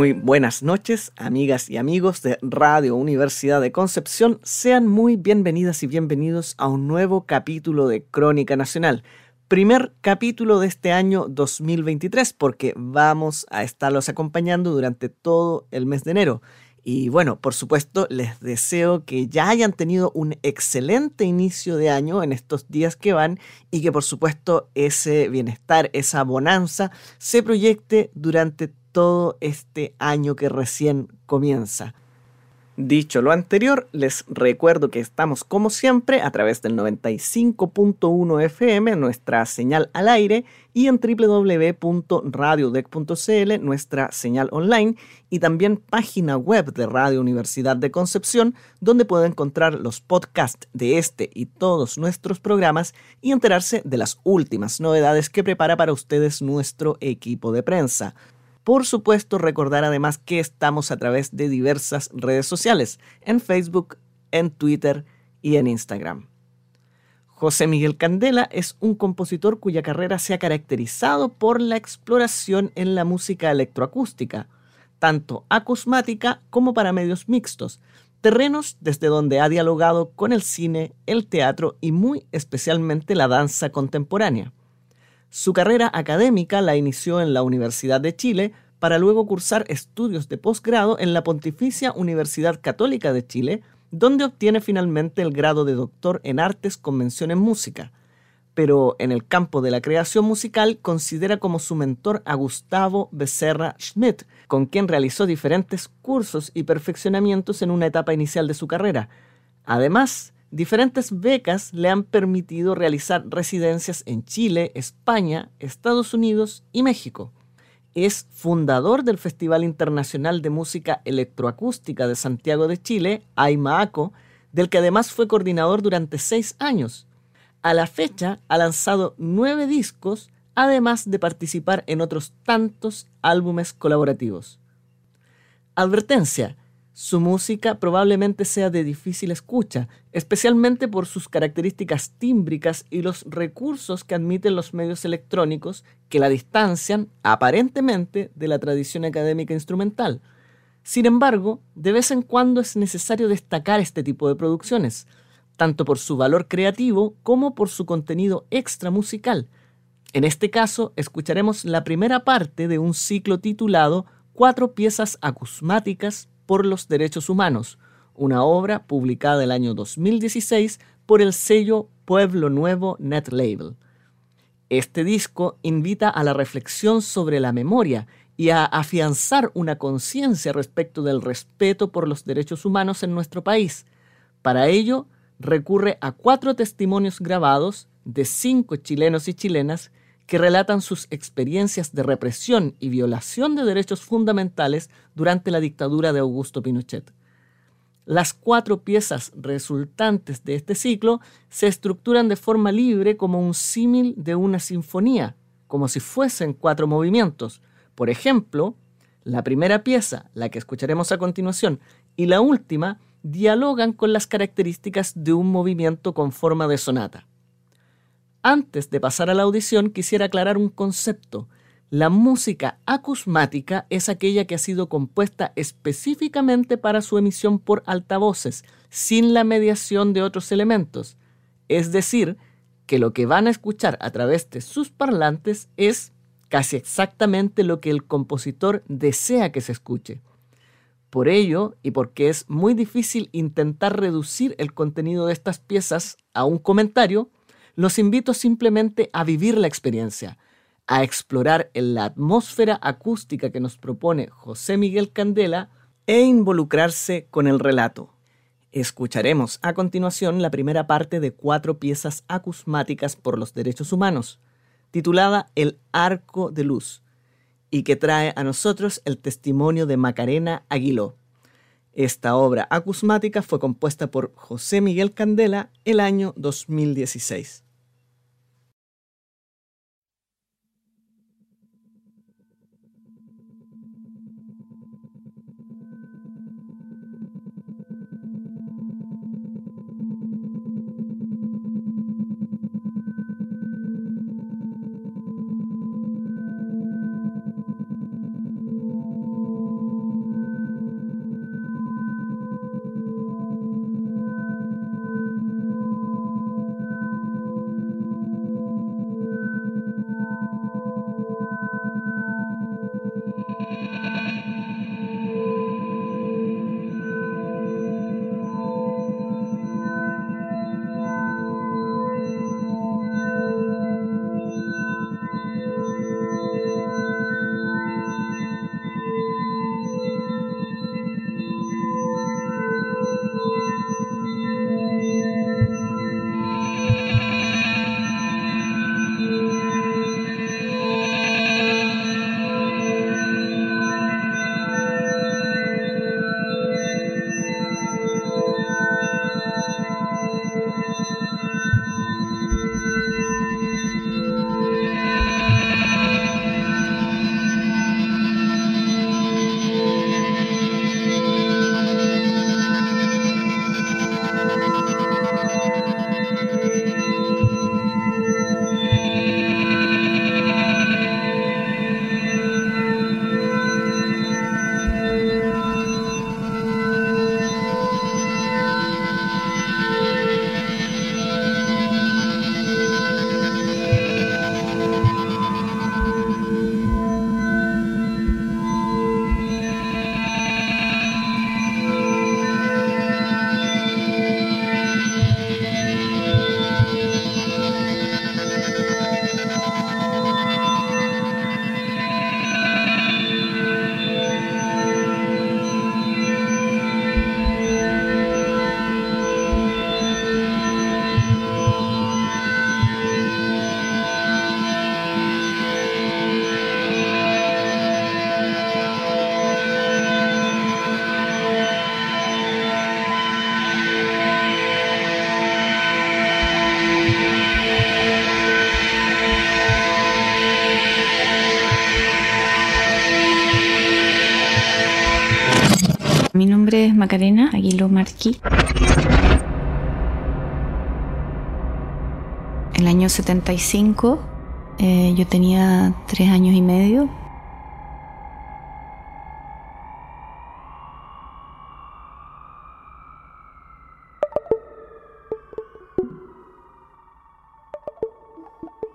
Muy buenas noches, amigas y amigos de Radio Universidad de Concepción. Sean muy bienvenidas y bienvenidos a un nuevo capítulo de Crónica Nacional. Primer capítulo de este año 2023 porque vamos a estarlos acompañando durante todo el mes de enero. Y bueno, por supuesto, les deseo que ya hayan tenido un excelente inicio de año en estos días que van y que por supuesto ese bienestar, esa bonanza se proyecte durante todo este año que recién comienza. Dicho lo anterior, les recuerdo que estamos como siempre a través del 95.1 FM, nuestra señal al aire, y en www.radiodec.cl, nuestra señal online, y también página web de Radio Universidad de Concepción, donde puede encontrar los podcasts de este y todos nuestros programas y enterarse de las últimas novedades que prepara para ustedes nuestro equipo de prensa. Por supuesto, recordar además que estamos a través de diversas redes sociales, en Facebook, en Twitter y en Instagram. José Miguel Candela es un compositor cuya carrera se ha caracterizado por la exploración en la música electroacústica, tanto acusmática como para medios mixtos, terrenos desde donde ha dialogado con el cine, el teatro y muy especialmente la danza contemporánea. Su carrera académica la inició en la Universidad de Chile para luego cursar estudios de posgrado en la Pontificia Universidad Católica de Chile, donde obtiene finalmente el grado de doctor en artes con mención en música. Pero en el campo de la creación musical considera como su mentor a Gustavo Becerra Schmidt, con quien realizó diferentes cursos y perfeccionamientos en una etapa inicial de su carrera. Además, Diferentes becas le han permitido realizar residencias en Chile, España, Estados Unidos y México. Es fundador del Festival Internacional de Música Electroacústica de Santiago de Chile, AIMAACO, del que además fue coordinador durante seis años. A la fecha ha lanzado nueve discos, además de participar en otros tantos álbumes colaborativos. Advertencia, su música probablemente sea de difícil escucha, especialmente por sus características tímbricas y los recursos que admiten los medios electrónicos que la distancian aparentemente de la tradición académica instrumental. Sin embargo, de vez en cuando es necesario destacar este tipo de producciones, tanto por su valor creativo como por su contenido extra musical. En este caso, escucharemos la primera parte de un ciclo titulado Cuatro piezas acusmáticas por los Derechos Humanos, una obra publicada el año 2016 por el sello Pueblo Nuevo Net Label. Este disco invita a la reflexión sobre la memoria y a afianzar una conciencia respecto del respeto por los derechos humanos en nuestro país. Para ello, recurre a cuatro testimonios grabados de cinco chilenos y chilenas que relatan sus experiencias de represión y violación de derechos fundamentales durante la dictadura de Augusto Pinochet. Las cuatro piezas resultantes de este ciclo se estructuran de forma libre como un símil de una sinfonía, como si fuesen cuatro movimientos. Por ejemplo, la primera pieza, la que escucharemos a continuación, y la última dialogan con las características de un movimiento con forma de sonata. Antes de pasar a la audición, quisiera aclarar un concepto. La música acusmática es aquella que ha sido compuesta específicamente para su emisión por altavoces, sin la mediación de otros elementos. Es decir, que lo que van a escuchar a través de sus parlantes es casi exactamente lo que el compositor desea que se escuche. Por ello, y porque es muy difícil intentar reducir el contenido de estas piezas a un comentario, los invito simplemente a vivir la experiencia, a explorar en la atmósfera acústica que nos propone José Miguel Candela e involucrarse con el relato. Escucharemos a continuación la primera parte de cuatro piezas acusmáticas por los derechos humanos, titulada El Arco de Luz, y que trae a nosotros el testimonio de Macarena Aguiló. Esta obra acusmática fue compuesta por José Miguel Candela el año 2016. Macarena Aguilo Marquí. El año 75 eh, yo tenía tres años y medio.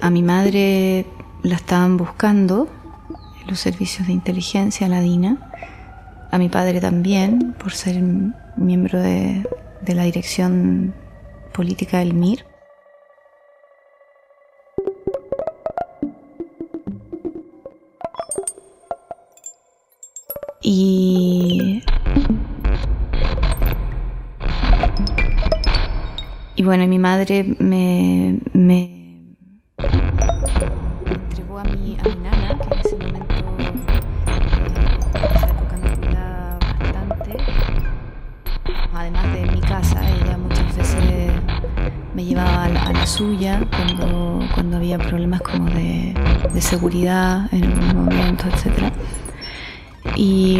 A mi madre la estaban buscando los servicios de inteligencia, la DINA, a mi padre también, por ser miembro de, la dirección política del MIR. Y, y bueno, mi madre me, me suya cuando, cuando había problemas como de, de seguridad en algún momento, etc. Y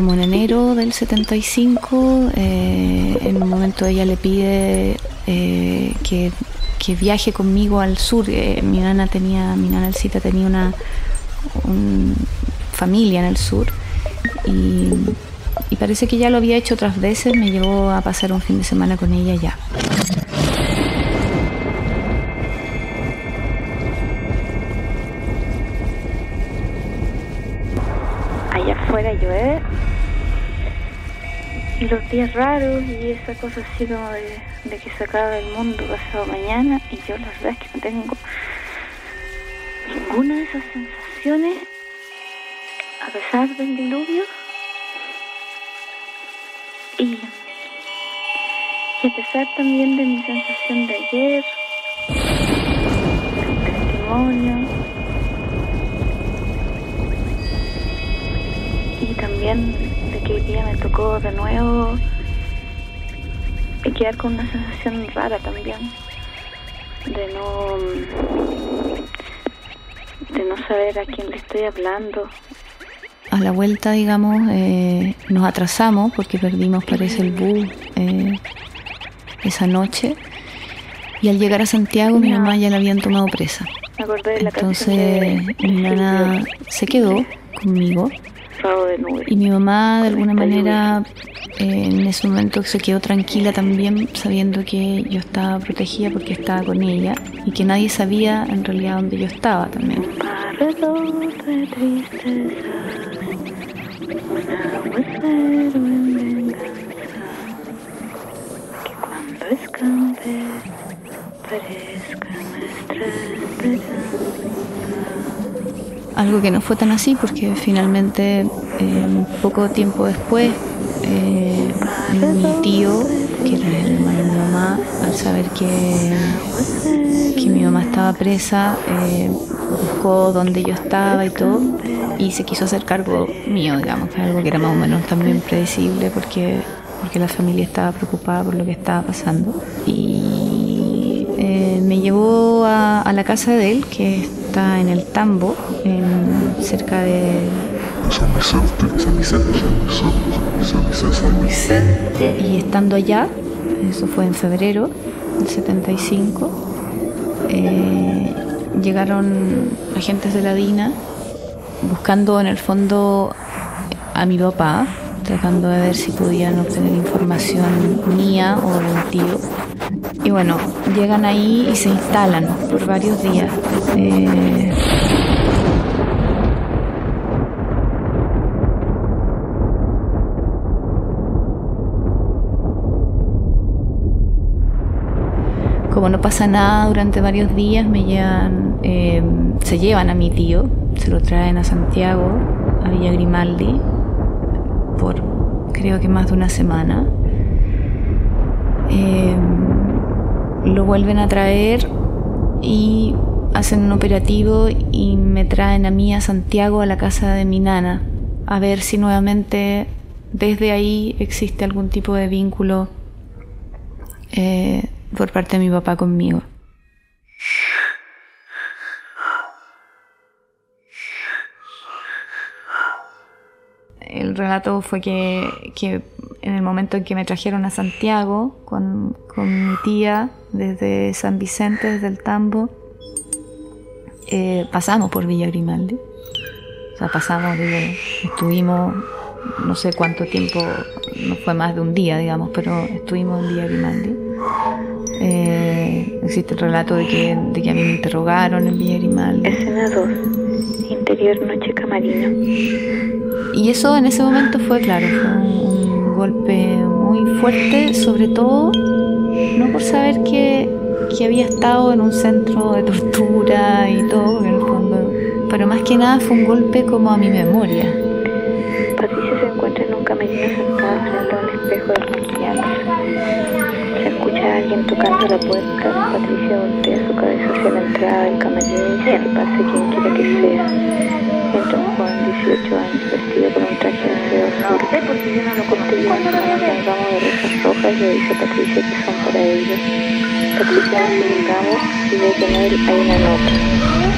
como en enero del 75, eh, en un momento ella le pide eh, que, viaje conmigo al sur. Eh, mi nana tenía, mi nana Elcita tenía una familia en el sur y, y parece que ya lo había hecho otras veces, me llevó a pasar un fin de semana con ella ya. Allá afuera llueve. Y los días raros y esa cosa así como de, que se acaba el mundo pasado mañana y yo la verdad es que no tengo ninguna de esas sensaciones a pesar del diluvio. Y, y a pesar también de mi sensación de ayer del testimonio también que hoy día me tocó de nuevo quedar con una sensación rara también de no de no saber a quién le estoy hablando. A la vuelta digamos eh, nos atrasamos porque perdimos parece el bus eh, esa noche. Y al llegar a Santiago mi mamá ya la habían tomado presa. Entonces mi nana se quedó conmigo y mi mamá de alguna manera eh, en ese momento se quedó tranquila también sabiendo que yo estaba protegida porque estaba con ella y que nadie sabía en realidad dónde yo estaba también. Algo que no fue tan así porque finalmente eh, poco tiempo después eh, mi tío, que era el hermano de mi mamá, al saber que, que mi mamá estaba presa, eh, buscó dónde yo estaba y todo y se quiso hacer cargo mío, digamos, fue algo que era más o menos también predecible porque, porque la familia estaba preocupada por lo que estaba pasando. Y me llevó a, a la casa de él, que está en el Tambo, en, cerca de San Vicente, Y estando allá, eso fue en febrero del 75, eh, llegaron agentes de la DINA buscando en el fondo a mi papá, tratando de ver si podían obtener información mía o de un tío. Y bueno, llegan ahí y se instalan por varios días. Eh, como no pasa nada durante varios días, me llevan, eh, se llevan a mi tío, se lo traen a Santiago, a Villa Grimaldi, por creo que más de una semana. Eh, lo vuelven a traer y hacen un operativo y me traen a mí a Santiago a la casa de mi nana a ver si nuevamente desde ahí existe algún tipo de vínculo eh, por parte de mi papá conmigo. El relato fue que, en el momento en que me trajeron a Santiago con, con mi tía desde San Vicente, desde el Tambo, eh, pasamos por Villa Grimaldi. O sea, pasamos, estuvimos no sé cuánto tiempo, no fue más de un día, digamos, pero estuvimos en Villa Grimaldi. Eh, existe el relato de que, de que a mí me interrogaron en Villa Grimaldi. Escena 2, interior noche camarino. Y eso en ese momento fue, claro, fue un, golpe muy fuerte, sobre todo no por saber que, que, había estado en un centro de tortura y todo, en el fondo, pero más que nada fue un golpe como a mi memoria. Patricia se encuentra en un camerino sentada frente a un espejo de a alguien tocando la puerta, Patricia voltea su cabeza hacia la entrada del camerino y dice que pase quien quiera que sea. Entra un joven de 18 años vestido con un seda azul. porque yo no lo conté bien, con un ramo de rosas rojas le dice a Patricia que son para ellos. Patricia hace un ramo y ve que en él hay una nota.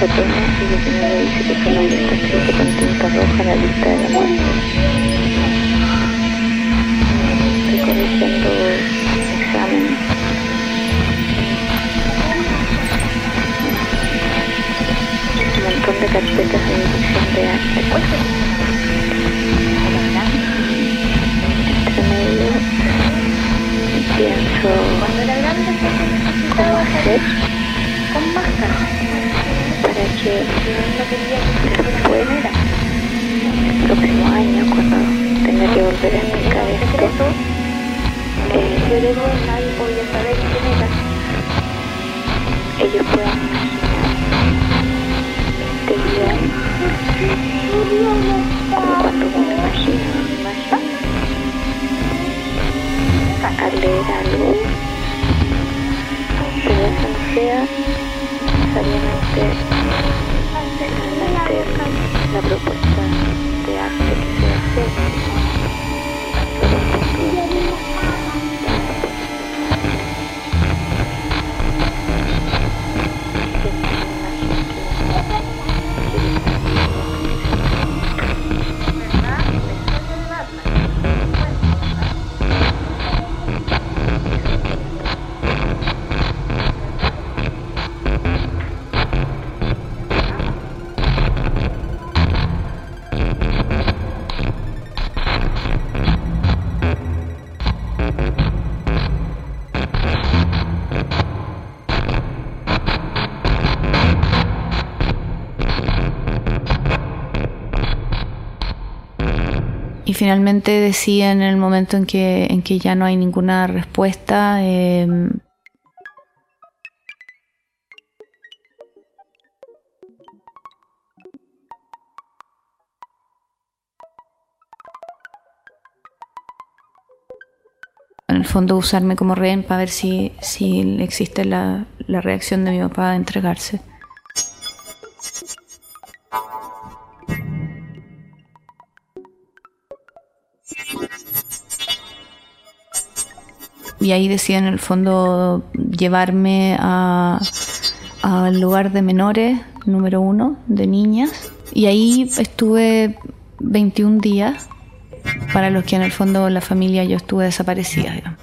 La toma y lo que le dice que su nombre está escrito con tinta roja la lista de la muerte. Estoy corrigiendo examen montón de carpetas de dirección de arte. Pienso cómo hacer para que después, el próximo año, cuando tenga que volver a explicar esto, luz nadie podía saber quién era. Ellos pueden imaginar. Este ideal como cuando uno imagina una al leer algo, pero eso no sea necesariamente finalmente la propuesta de arte que se va finalmente decía en el momento en que, en que ya no hay ninguna respuesta, eh, en el fondo usarme como rehén para ver si, si existe la, la reacción de mi papá a entregarse. Y ahí decía en el fondo llevarme a- al lugar de menores, número uno, de niñas. Y ahí estuve 21 días, para los que en el fondo la familia yo estuve desaparecida.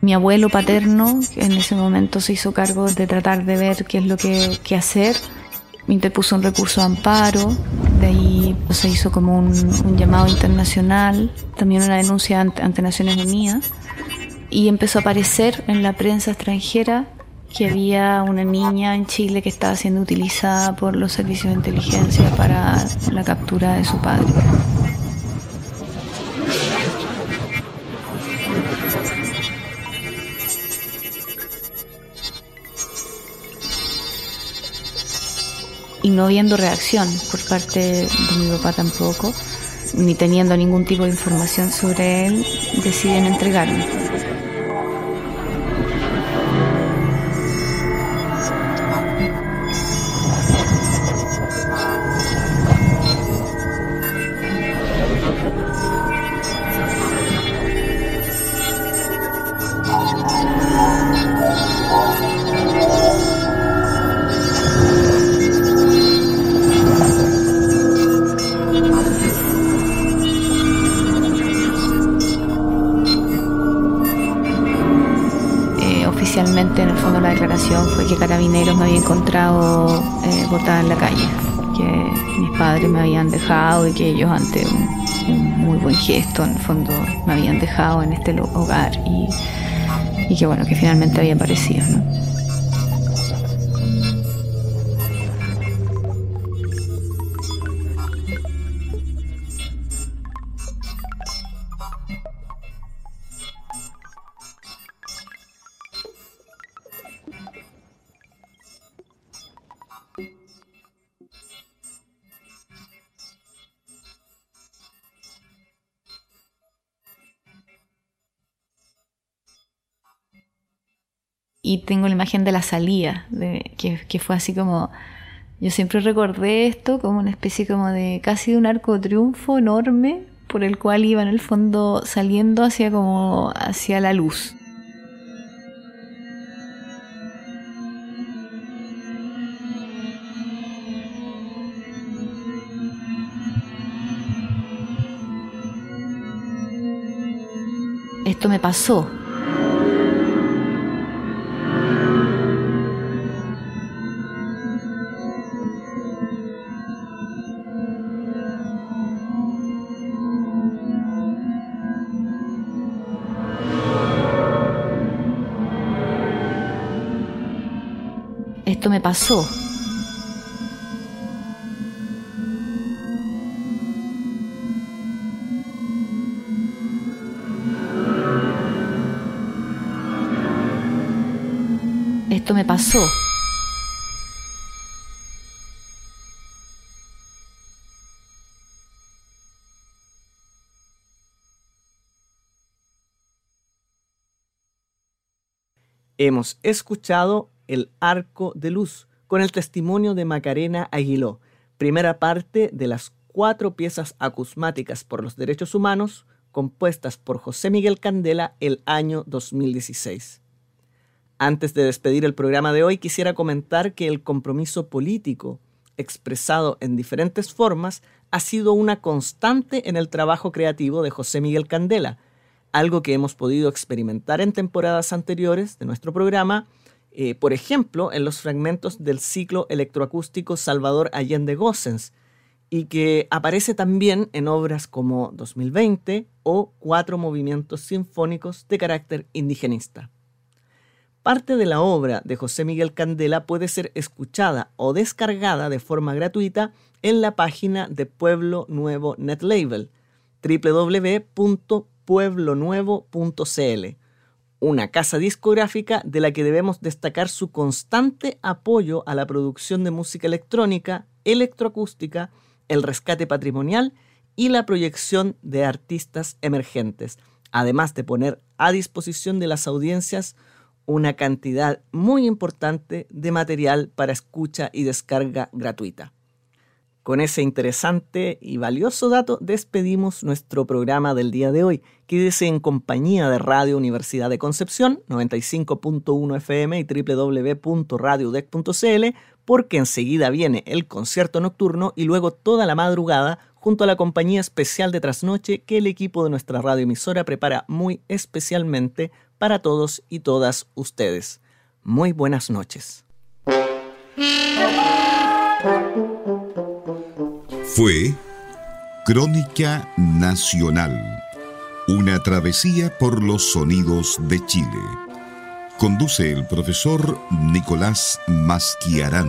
Mi abuelo paterno, en ese momento se hizo cargo de tratar de ver qué es lo que hacer, interpuso un recurso de amparo, de ahí se hizo como un, llamado internacional, también una denuncia ante Naciones Unidas, y empezó a aparecer en la prensa extranjera que había una niña en Chile que estaba siendo utilizada por los servicios de inteligencia para la captura de su padre. Y no viendo reacción por parte de mi papá tampoco, ni teniendo ningún tipo de información sobre él, deciden entregarme. Oficialmente, en el fondo, la declaración fue que Carabineros me había encontrado eh, botada en la calle, que mis padres me habían dejado y que ellos, ante un, muy buen gesto, en el fondo, me habían dejado en este hogar y, que, bueno, que finalmente había aparecido. Y tengo la imagen de la salida, que fue así como, yo siempre recordé esto como una especie como de casi de un arco de triunfo enorme por el cual iba en el fondo saliendo hacia como hacia la luz. Esto me pasó, momento me pasó. Esto me pasó. Hemos escuchado el Arco de Luz con el testimonio de Macarena Aguiló, primera parte de las cuatro piezas acusmáticas por los derechos humanos compuestas por José Miguel Candela el año 2016. Antes de despedir el programa de hoy, quisiera comentar que el compromiso político, expresado en diferentes formas, ha sido una constante en el trabajo creativo de José Miguel Candela, algo que hemos podido experimentar en temporadas anteriores de nuestro programa, eh, por ejemplo, en los fragmentos del ciclo electroacústico Salvador Allende Gossens, y que aparece también en obras como 2020 o Cuatro Movimientos Sinfónicos de carácter indigenista. Parte de la obra de José Miguel Candela puede ser escuchada o descargada de forma gratuita en la página de Pueblo Nuevo NetLabel, www.pueblonuevo.cl, una casa discográfica de la que debemos destacar su constante apoyo a la producción de música electrónica, electroacústica, el rescate patrimonial y la proyección de artistas emergentes, además de poner a disposición de las audiencias una cantidad muy importante de material para escucha y descarga gratuita. Con ese interesante y valioso dato despedimos nuestro programa del día de hoy. Quédese en compañía de Radio Universidad de Concepción, 95.1 FM y www.radiodec.cl, porque enseguida viene el concierto nocturno y luego toda la madrugada junto a la compañía especial de trasnoche que el equipo de nuestra radioemisora prepara muy especialmente para todos y todas ustedes. Muy buenas noches. Fue Crónica Nacional, una travesía por los sonidos de Chile. Conduce el profesor Nicolás Masquiarán.